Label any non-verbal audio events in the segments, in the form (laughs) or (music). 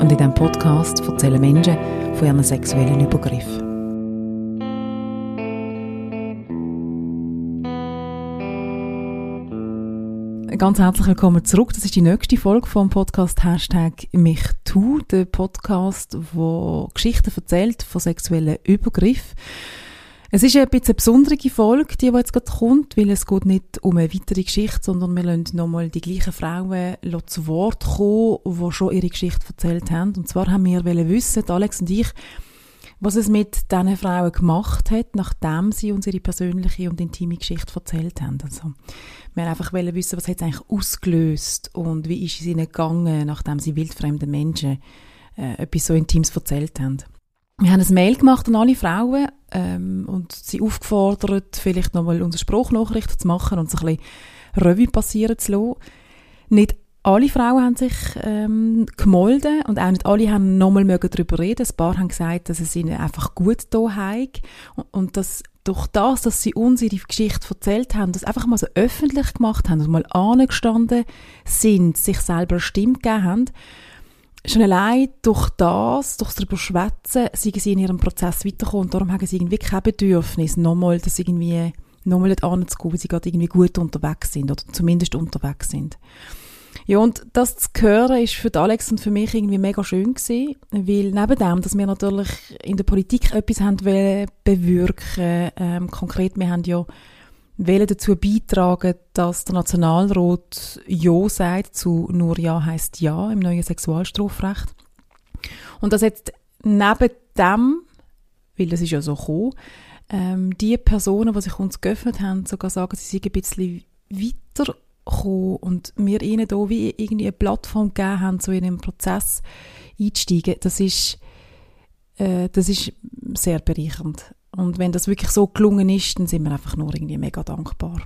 und in diesem Podcast erzählen Menschen von ihren sexuellen Übergriffen. Ganz herzlich willkommen zurück. Das ist die nächste Folge vom Podcast Hashtag MichTu, der Podcast, wo Geschichten erzählt von sexuellen Übergriffen. Es ist ein bisschen eine besondere Folge, die, jetzt gerade kommt, weil es geht nicht um eine weitere Geschichte, sondern wir lassen nochmal die gleichen Frauen zu Wort kommen, die schon ihre Geschichte erzählt haben. Und zwar haben wir wissen, Alex und ich, was es mit diesen Frauen gemacht hat, nachdem sie uns ihre persönliche und intime Geschichte erzählt haben. Also, wir haben einfach wissen, was hat es eigentlich ausgelöst und wie ist es ihnen gegangen, nachdem sie wildfremden Menschen äh, etwas so Intimes erzählt haben. Wir haben ein Mail gemacht an alle Frauen ähm, und sie aufgefordert, vielleicht nochmal unsere Spruchnachrichten zu machen und so ein bisschen Revue passieren zu lassen. Nicht alle Frauen haben sich ähm, gemolden und auch nicht alle haben nochmal darüber reden. Ein paar haben gesagt, dass es ihnen einfach gut da hat und, und dass durch das, dass sie uns ihre Geschichte erzählt haben, das einfach mal so öffentlich gemacht haben und mal angestanden sind, sich selber eine Stimme gegeben haben, schon allein durch das, durch das darüber schwätzen, sind sie in ihrem Prozess weitergekommen und darum haben sie irgendwie kein Bedürfnis, nochmal das irgendwie, nochmal anzugehen, weil sie gerade irgendwie gut unterwegs sind oder zumindest unterwegs sind. Ja, und das zu hören, ist für Alex und für mich irgendwie mega schön gewesen, weil neben dem, dass wir natürlich in der Politik etwas haben bewirken, ähm, konkret, wir haben ja wollen dazu beitragen, dass der Nationalrat Ja sagt zu nur Ja heißt Ja im neuen Sexualstrafrecht. Und das jetzt neben dem, weil das ist ja so gekommen, ähm, die Personen, die sich uns geöffnet haben, sogar sagen, sie sind ein bisschen weitergekommen und wir ihnen da wie irgendwie eine Plattform gegeben haben, so in den Prozess einzusteigen, das ist, äh, das ist sehr bereichernd. Und wenn das wirklich so gelungen ist, dann sind wir einfach nur irgendwie mega dankbar.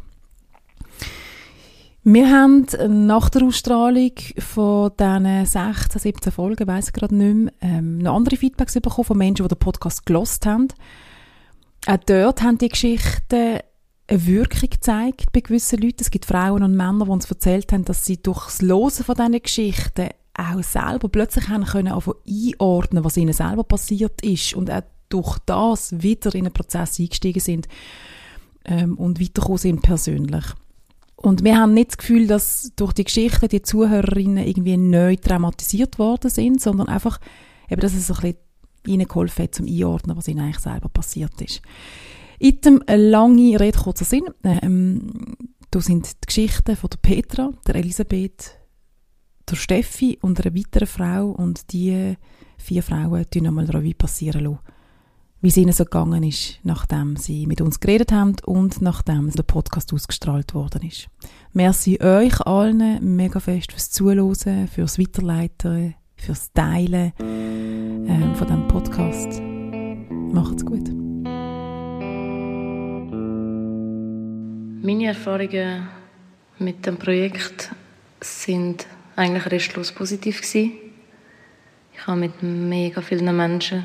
Wir haben nach der Ausstrahlung von diesen 16, 17 Folgen, weiss ich gerade nicht mehr, ähm, noch andere Feedbacks bekommen von Menschen, die den Podcast gelost haben. Auch dort haben die Geschichten eine Wirkung gezeigt bei gewissen Leuten. Es gibt Frauen und Männer, die uns erzählt haben, dass sie durch das Losen von diesen Geschichten auch selber plötzlich haben können einordnen, was ihnen selber passiert ist und auch durch das wieder in einen Prozess eingestiegen sind ähm, und weitergekommen sind persönlich. Und wir haben nicht das Gefühl, dass durch die Geschichte die Zuhörerinnen irgendwie neu traumatisiert worden sind, sondern einfach, eben, dass es ein ihnen geholfen hat, zum Einordnen, was ihnen eigentlich selber passiert ist. Item, eine lange Rede, kurzer Sinn. Ähm, da sind die Geschichten von der Petra, der Elisabeth, der Steffi und einer weiteren Frau und die vier Frauen tun nochmal Revue passieren lassen wie es ihnen so gegangen ist, nachdem sie mit uns geredet haben und nachdem der Podcast ausgestrahlt worden ist. Merci euch allen mega fest fürs Zuhören, fürs Weiterleiten, fürs Teilen ähm, von diesem Podcast. Macht's gut. Meine Erfahrungen mit dem Projekt sind eigentlich restlos positiv gewesen. Ich habe mit mega vielen Menschen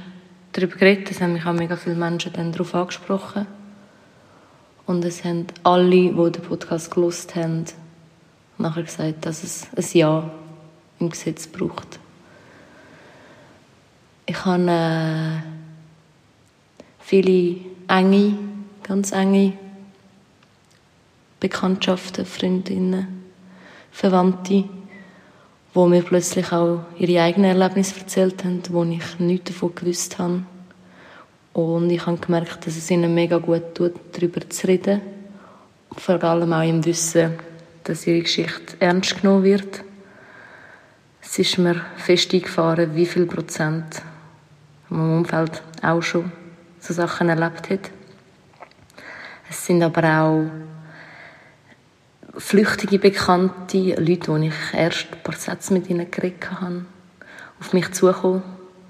darüber geredet. Es haben mich auch mega viele Menschen dann darauf angesprochen. Und es haben alle, die den Podcast gelost haben, nachher gesagt, dass es ein Ja im Gesetz braucht. Ich habe äh, viele enge, ganz enge Bekanntschaften, Freundinnen, Verwandte, wo mir plötzlich auch ihre eigenen Erlebnisse erzählt haben, wo ich nichts davon gewusst habe. Und ich habe gemerkt, dass es ihnen mega gut tut, darüber zu reden. Vor allem auch im Wissen, dass ihre Geschichte ernst genommen wird. Es ist mir fest eingefahren, wie viel Prozent in meinem Umfeld auch schon so Sachen erlebt hat. Es sind aber auch flüchtige Bekannte, Leute, die ich erst ein paar Sätze mit ihnen geredet habe, auf mich zukommen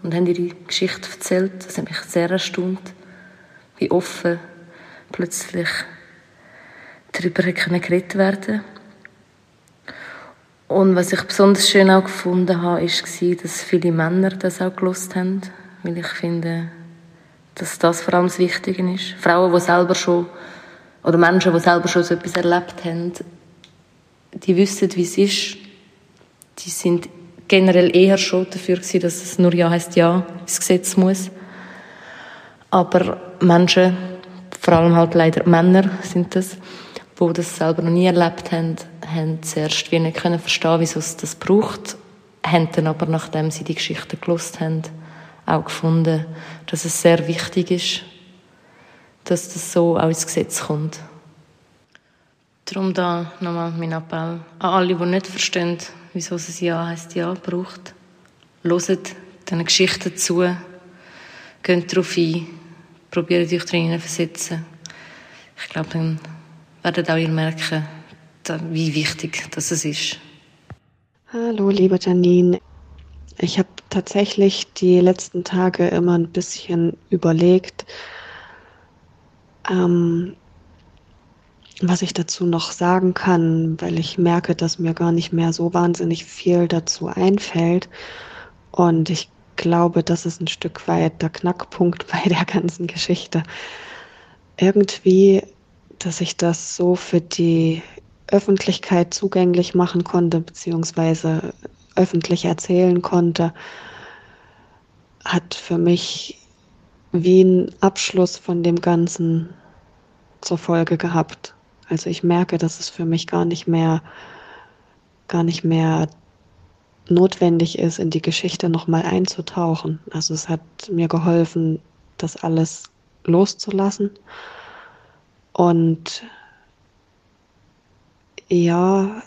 und haben ihre Geschichte erzählt. Das hat mich sehr erstaunt, wie offen plötzlich darüber geredet werden Und was ich besonders schön auch gefunden habe, war, dass viele Männer das auch gelost haben, weil ich finde, dass das vor allem das Wichtige ist. Frauen, die selber schon, oder Menschen, die selber schon so etwas erlebt haben, die wissen, wie es ist. Die sind generell eher schon dafür gewesen, dass es nur Ja heißt Ja ins Gesetz muss. Aber Menschen, vor allem halt leider Männer sind das, die das selber noch nie erlebt haben, haben zuerst wie nicht können verstehen, wieso es das braucht, haben dann aber, nachdem sie die Geschichte gelost haben, auch gefunden, dass es sehr wichtig ist, dass das so auch ins Gesetz kommt. Darum da nochmal mein Appell an alle, die nicht verstehen, wieso es ein Ja heisst Ja braucht. Hört diesen Geschichten zu, geht darauf ein, probiert euch drinnen versetzen. Ich glaube, dann werdet auch ihr merken, wie wichtig das ist. Hallo, liebe Janine. Ich habe tatsächlich die letzten Tage immer ein bisschen überlegt, ähm, was ich dazu noch sagen kann, weil ich merke, dass mir gar nicht mehr so wahnsinnig viel dazu einfällt. Und ich glaube, das ist ein Stück weit der Knackpunkt (laughs) bei der ganzen Geschichte. Irgendwie, dass ich das so für die Öffentlichkeit zugänglich machen konnte, beziehungsweise öffentlich erzählen konnte, hat für mich wie ein Abschluss von dem Ganzen zur Folge gehabt. Also ich merke, dass es für mich gar nicht mehr, gar nicht mehr notwendig ist, in die Geschichte nochmal einzutauchen. Also es hat mir geholfen, das alles loszulassen. Und ja,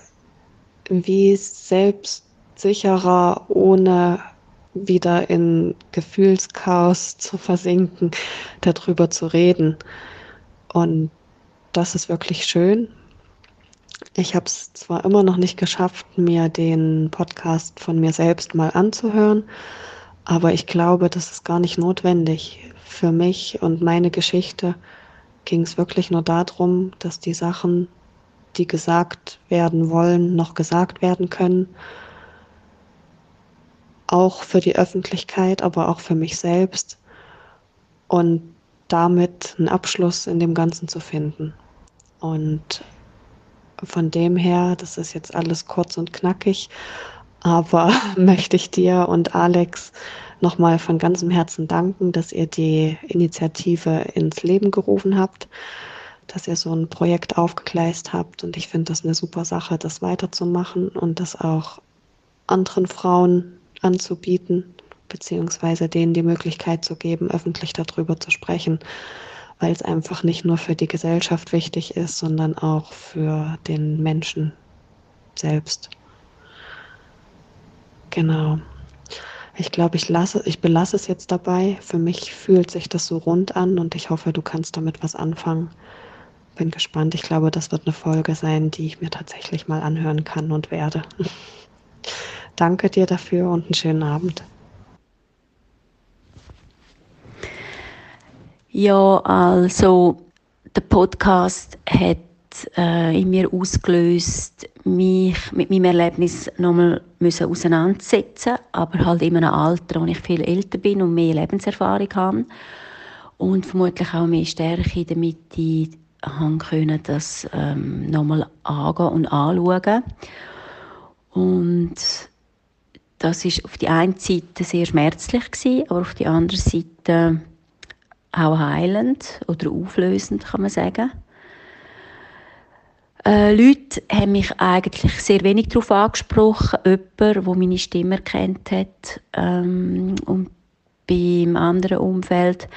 wie selbstsicherer, ohne wieder in Gefühlschaos zu versinken, darüber zu reden. Und das ist wirklich schön. Ich habe es zwar immer noch nicht geschafft, mir den Podcast von mir selbst mal anzuhören, aber ich glaube, das ist gar nicht notwendig. Für mich und meine Geschichte ging es wirklich nur darum, dass die Sachen, die gesagt werden wollen, noch gesagt werden können. Auch für die Öffentlichkeit, aber auch für mich selbst. Und damit einen Abschluss in dem Ganzen zu finden. Und von dem her, das ist jetzt alles kurz und knackig, aber (laughs) möchte ich dir und Alex nochmal von ganzem Herzen danken, dass ihr die Initiative ins Leben gerufen habt, dass ihr so ein Projekt aufgegleist habt. Und ich finde das eine super Sache, das weiterzumachen und das auch anderen Frauen anzubieten, beziehungsweise denen die Möglichkeit zu geben, öffentlich darüber zu sprechen, weil es einfach nicht nur für die Gesellschaft wichtig ist, sondern auch für den Menschen selbst. Genau. Ich glaube, ich lasse, ich belasse es jetzt dabei. Für mich fühlt sich das so rund an und ich hoffe, du kannst damit was anfangen. Bin gespannt. Ich glaube, das wird eine Folge sein, die ich mir tatsächlich mal anhören kann und werde. (laughs) Danke dir dafür und einen schönen Abend. Ja, also der Podcast hat äh, in mir ausgelöst, mich mit meinem Erlebnis nochmal müssen auseinandersetzen, aber halt in einem Alter, wo ich viel älter bin und mehr Lebenserfahrung habe und vermutlich auch mehr Stärke damit haben können, das ähm, nochmal angehen und anschauen. Und das ist auf die einen Seite sehr schmerzlich gewesen, aber auf die andere Seite auch heilend oder auflösend, kann man sagen. Äh, Leute haben mich eigentlich sehr wenig darauf angesprochen. Jemand, der meine Stimme erkannt hat. Ähm, und beim anderen Umfeld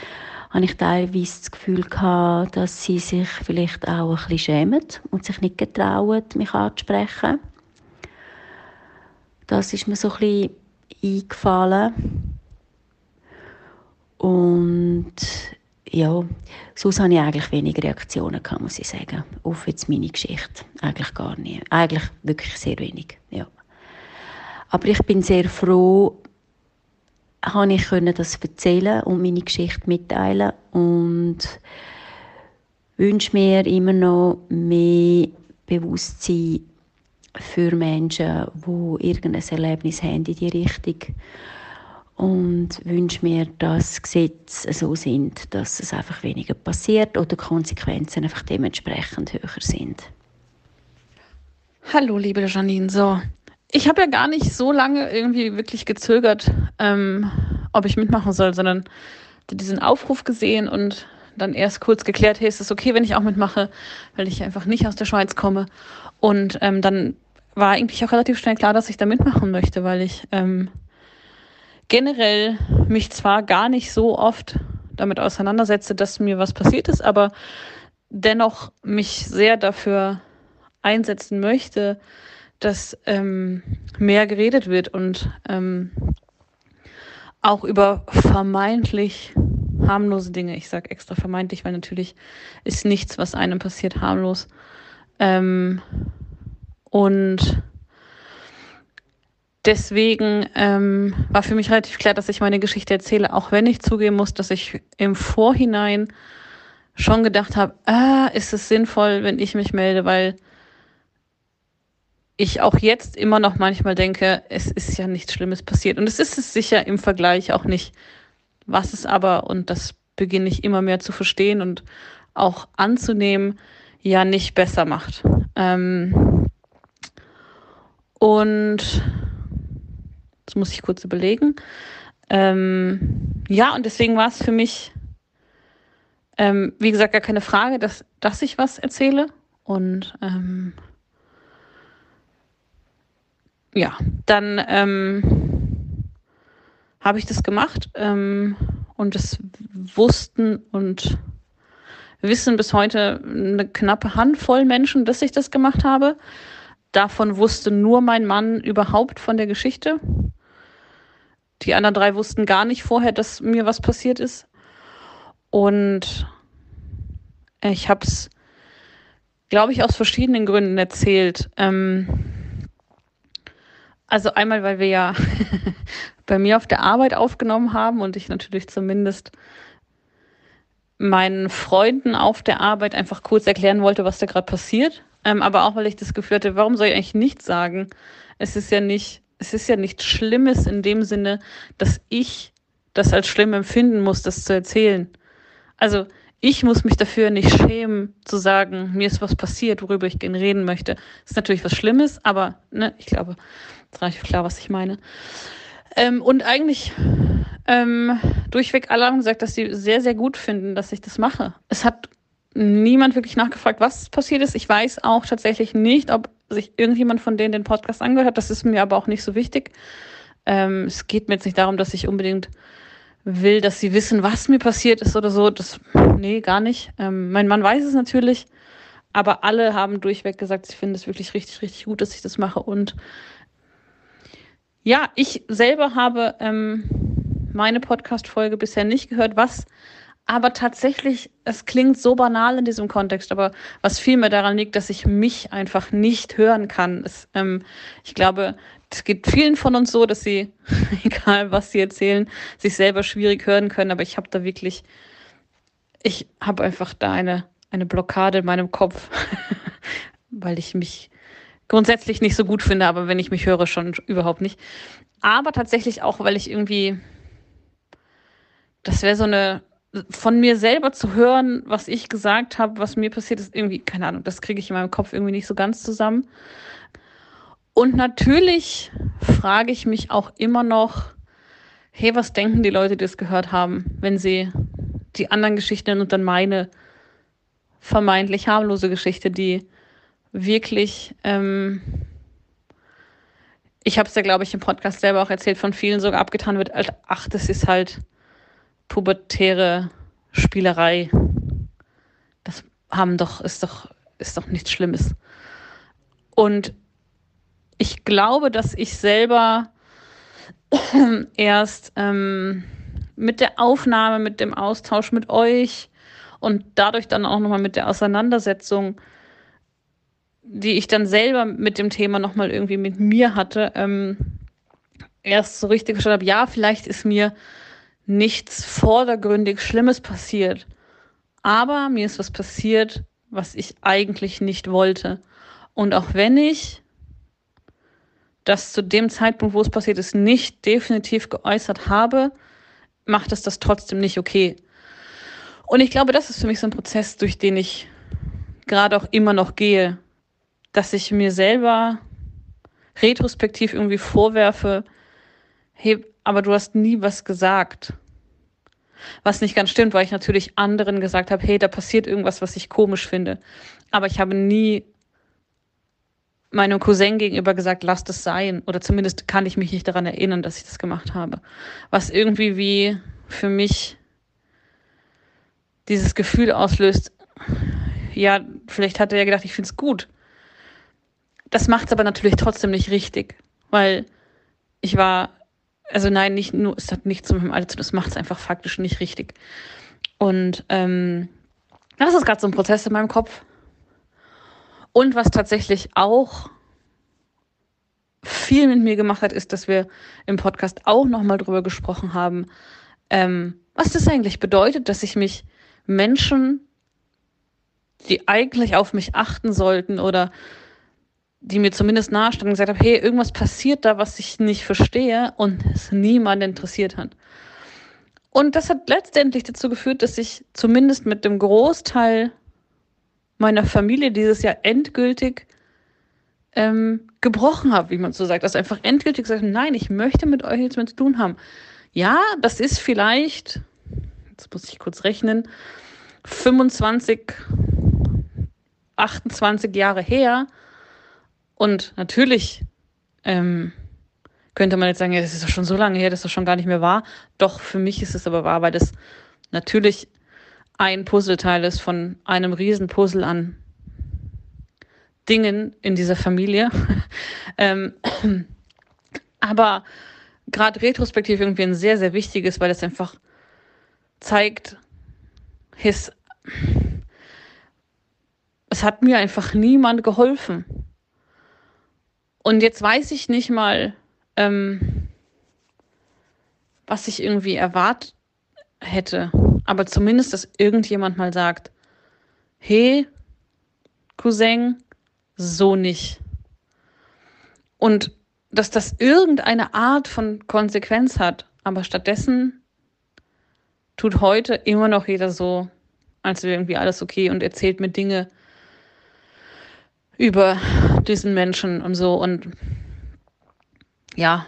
habe ich teilweise das Gefühl gehabt, dass sie sich vielleicht auch ein bisschen schämen und sich nicht getrauen, mich anzusprechen. Das ist mir so ein bisschen eingefallen. Und ja, sonst habe ich eigentlich wenige Reaktionen gehabt, muss ich sagen, auf jetzt meine Geschichte. Eigentlich gar nicht. Eigentlich wirklich sehr wenig, ja. Aber ich bin sehr froh, habe ich das erzählen und meine Geschichte mitteilen und wünsche mir immer noch mehr Bewusstsein für Menschen, die irgendein Erlebnis haben in die Richtung und wünsche mir, dass Gesetze so sind, dass es einfach weniger passiert oder Konsequenzen einfach dementsprechend höher sind. Hallo, liebe Janine. So, ich habe ja gar nicht so lange irgendwie wirklich gezögert, ähm, ob ich mitmachen soll, sondern diesen Aufruf gesehen und dann erst kurz geklärt, hey, ist es okay, wenn ich auch mitmache, weil ich einfach nicht aus der Schweiz komme. Und ähm, dann war eigentlich auch relativ schnell klar, dass ich da mitmachen möchte, weil ich ähm, generell mich zwar gar nicht so oft damit auseinandersetze, dass mir was passiert ist, aber dennoch mich sehr dafür einsetzen möchte, dass ähm, mehr geredet wird und ähm, auch über vermeintlich harmlose Dinge. Ich sage extra vermeintlich, weil natürlich ist nichts, was einem passiert, harmlos. Ähm, und deswegen ähm, war für mich relativ klar, dass ich meine Geschichte erzähle, auch wenn ich zugeben muss, dass ich im Vorhinein schon gedacht habe, ah, ist es sinnvoll, wenn ich mich melde, weil ich auch jetzt immer noch manchmal denke, es ist ja nichts Schlimmes passiert. Und es ist es sicher im Vergleich auch nicht. Was es aber, und das beginne ich immer mehr zu verstehen und auch anzunehmen, ja nicht besser macht. Ähm und das muss ich kurz überlegen. Ähm, ja, und deswegen war es für mich, ähm, wie gesagt, gar keine Frage, dass, dass ich was erzähle. Und ähm, ja, dann ähm, habe ich das gemacht ähm, und es wussten und wissen bis heute eine knappe Handvoll Menschen, dass ich das gemacht habe. Davon wusste nur mein Mann überhaupt von der Geschichte. Die anderen drei wussten gar nicht vorher, dass mir was passiert ist. Und ich habe es, glaube ich, aus verschiedenen Gründen erzählt. Ähm, also einmal, weil wir ja (laughs) bei mir auf der Arbeit aufgenommen haben und ich natürlich zumindest meinen Freunden auf der Arbeit einfach kurz erklären wollte, was da gerade passiert. Ähm, aber auch, weil ich das Gefühl hatte, warum soll ich eigentlich nichts sagen? Es ist ja nicht es ist ja nichts Schlimmes in dem Sinne, dass ich das als schlimm empfinden muss, das zu erzählen. Also ich muss mich dafür nicht schämen, zu sagen, mir ist was passiert, worüber ich gerne reden möchte. Das ist natürlich was Schlimmes, aber ne, ich glaube, es reicht klar, was ich meine. Ähm, und eigentlich ähm, durchweg alle haben gesagt, dass sie sehr, sehr gut finden, dass ich das mache. Es hat niemand wirklich nachgefragt, was passiert ist. Ich weiß auch tatsächlich nicht, ob sich irgendjemand von denen den Podcast angehört hat. Das ist mir aber auch nicht so wichtig. Ähm, es geht mir jetzt nicht darum, dass ich unbedingt will, dass sie wissen, was mir passiert ist oder so. Das, nee, gar nicht. Ähm, mein Mann weiß es natürlich, aber alle haben durchweg gesagt, sie finden es wirklich richtig, richtig gut, dass ich das mache. Und ja, ich selber habe ähm, meine Podcast-Folge bisher nicht gehört, was aber tatsächlich, es klingt so banal in diesem Kontext, aber was vielmehr daran liegt, dass ich mich einfach nicht hören kann. Es, ähm, ich glaube, es geht vielen von uns so, dass sie, (laughs) egal was sie erzählen, sich selber schwierig hören können. Aber ich habe da wirklich, ich habe einfach da eine, eine Blockade in meinem Kopf, (laughs) weil ich mich grundsätzlich nicht so gut finde, aber wenn ich mich höre, schon überhaupt nicht. Aber tatsächlich auch, weil ich irgendwie, das wäre so eine von mir selber zu hören, was ich gesagt habe, was mir passiert ist, irgendwie, keine Ahnung, das kriege ich in meinem Kopf irgendwie nicht so ganz zusammen. Und natürlich frage ich mich auch immer noch, hey, was denken die Leute, die es gehört haben, wenn sie die anderen Geschichten und dann meine vermeintlich harmlose Geschichte, die wirklich, ähm, ich habe es ja, glaube ich, im Podcast selber auch erzählt, von vielen sogar abgetan wird, ach, das ist halt pubertäre Spielerei. Das haben doch, ist doch, ist doch nichts Schlimmes. Und ich glaube, dass ich selber (clears throat) erst ähm, mit der Aufnahme, mit dem Austausch mit euch und dadurch dann auch nochmal mit der Auseinandersetzung, die ich dann selber mit dem Thema nochmal irgendwie mit mir hatte, ähm, erst so richtig verstanden habe, ja, vielleicht ist mir nichts vordergründig Schlimmes passiert, aber mir ist was passiert, was ich eigentlich nicht wollte. Und auch wenn ich das zu dem Zeitpunkt, wo es passiert ist, nicht definitiv geäußert habe, macht es das trotzdem nicht okay. Und ich glaube, das ist für mich so ein Prozess, durch den ich gerade auch immer noch gehe, dass ich mir selber retrospektiv irgendwie vorwerfe, hey, aber du hast nie was gesagt. Was nicht ganz stimmt, weil ich natürlich anderen gesagt habe, hey, da passiert irgendwas, was ich komisch finde. Aber ich habe nie meinem Cousin gegenüber gesagt, lass das sein. Oder zumindest kann ich mich nicht daran erinnern, dass ich das gemacht habe. Was irgendwie wie für mich dieses Gefühl auslöst, ja, vielleicht hat er ja gedacht, ich finde es gut. Das macht es aber natürlich trotzdem nicht richtig, weil ich war, also nein, nicht nur, es hat nichts mit meinem Alter zu tun, das macht es einfach faktisch nicht richtig. Und ähm, das ist gerade so ein Prozess in meinem Kopf. Und was tatsächlich auch viel mit mir gemacht hat, ist, dass wir im Podcast auch nochmal drüber gesprochen haben, ähm, was das eigentlich bedeutet, dass ich mich Menschen, die eigentlich auf mich achten sollten oder die mir zumindest nahestanden, gesagt habe, hey, irgendwas passiert da, was ich nicht verstehe und es niemand interessiert hat. Und das hat letztendlich dazu geführt, dass ich zumindest mit dem Großteil meiner Familie dieses Jahr endgültig ähm, gebrochen habe, wie man so sagt. Also einfach endgültig gesagt, nein, ich möchte mit euch nichts mehr zu tun haben. Ja, das ist vielleicht, jetzt muss ich kurz rechnen, 25, 28 Jahre her. Und natürlich ähm, könnte man jetzt sagen, ja, das ist doch schon so lange her, dass das schon gar nicht mehr wahr. Doch, für mich ist es aber wahr, weil das natürlich ein Puzzleteil ist von einem Riesenpuzzle an Dingen in dieser Familie. (laughs) ähm, (clears throat) aber gerade retrospektiv irgendwie ein sehr, sehr wichtiges, weil es einfach zeigt, his, es hat mir einfach niemand geholfen. Und jetzt weiß ich nicht mal, ähm, was ich irgendwie erwartet hätte. Aber zumindest, dass irgendjemand mal sagt, hey, Cousin, so nicht. Und dass das irgendeine Art von Konsequenz hat. Aber stattdessen tut heute immer noch jeder so, als wäre irgendwie alles okay und erzählt mir Dinge über diesen Menschen und so. Und ja,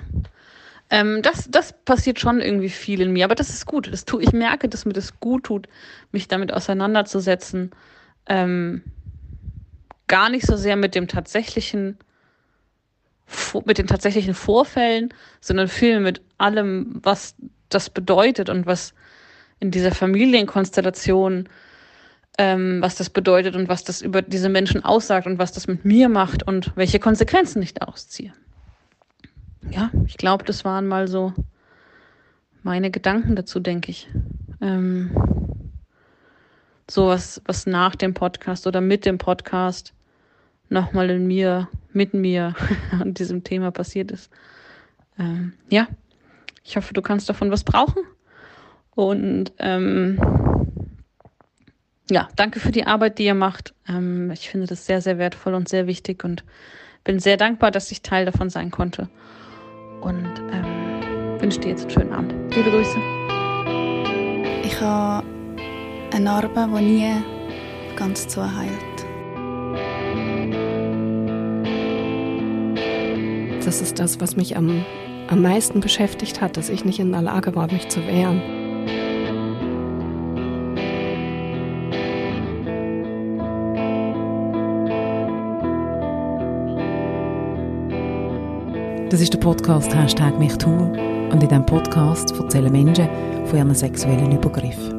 ähm, das, das passiert schon irgendwie viel in mir, aber das ist gut. Das tu, ich merke, dass mir das gut tut, mich damit auseinanderzusetzen. Ähm, gar nicht so sehr mit dem tatsächlichen, mit den tatsächlichen Vorfällen, sondern viel mit allem, was das bedeutet und was in dieser Familienkonstellation, ähm, was das bedeutet und was das über diese Menschen aussagt und was das mit mir macht und welche Konsequenzen ich daraus ziehe. Ja, ich glaube, das waren mal so meine Gedanken dazu, denke ich. Ähm, so was, was nach dem Podcast oder mit dem Podcast nochmal in mir, mit mir (laughs) an diesem Thema passiert ist. Ähm, ja, ich hoffe, du kannst davon was brauchen. Und ähm, ja, danke für die Arbeit, die ihr macht. Ähm, ich finde das sehr, sehr wertvoll und sehr wichtig und bin sehr dankbar, dass ich Teil davon sein konnte. Und ähm, wünsche dir jetzt einen schönen Abend. Liebe Grüße. Ich habe eine Narbe, die nie ganz zuheilt. Das ist das, was mich am, am meisten beschäftigt hat, dass ich nicht in der Lage war, mich zu wehren. Das ist der Podcast Hashtag MichToo und in diesem Podcast erzählen Menschen von ihren sexuellen Übergriffen.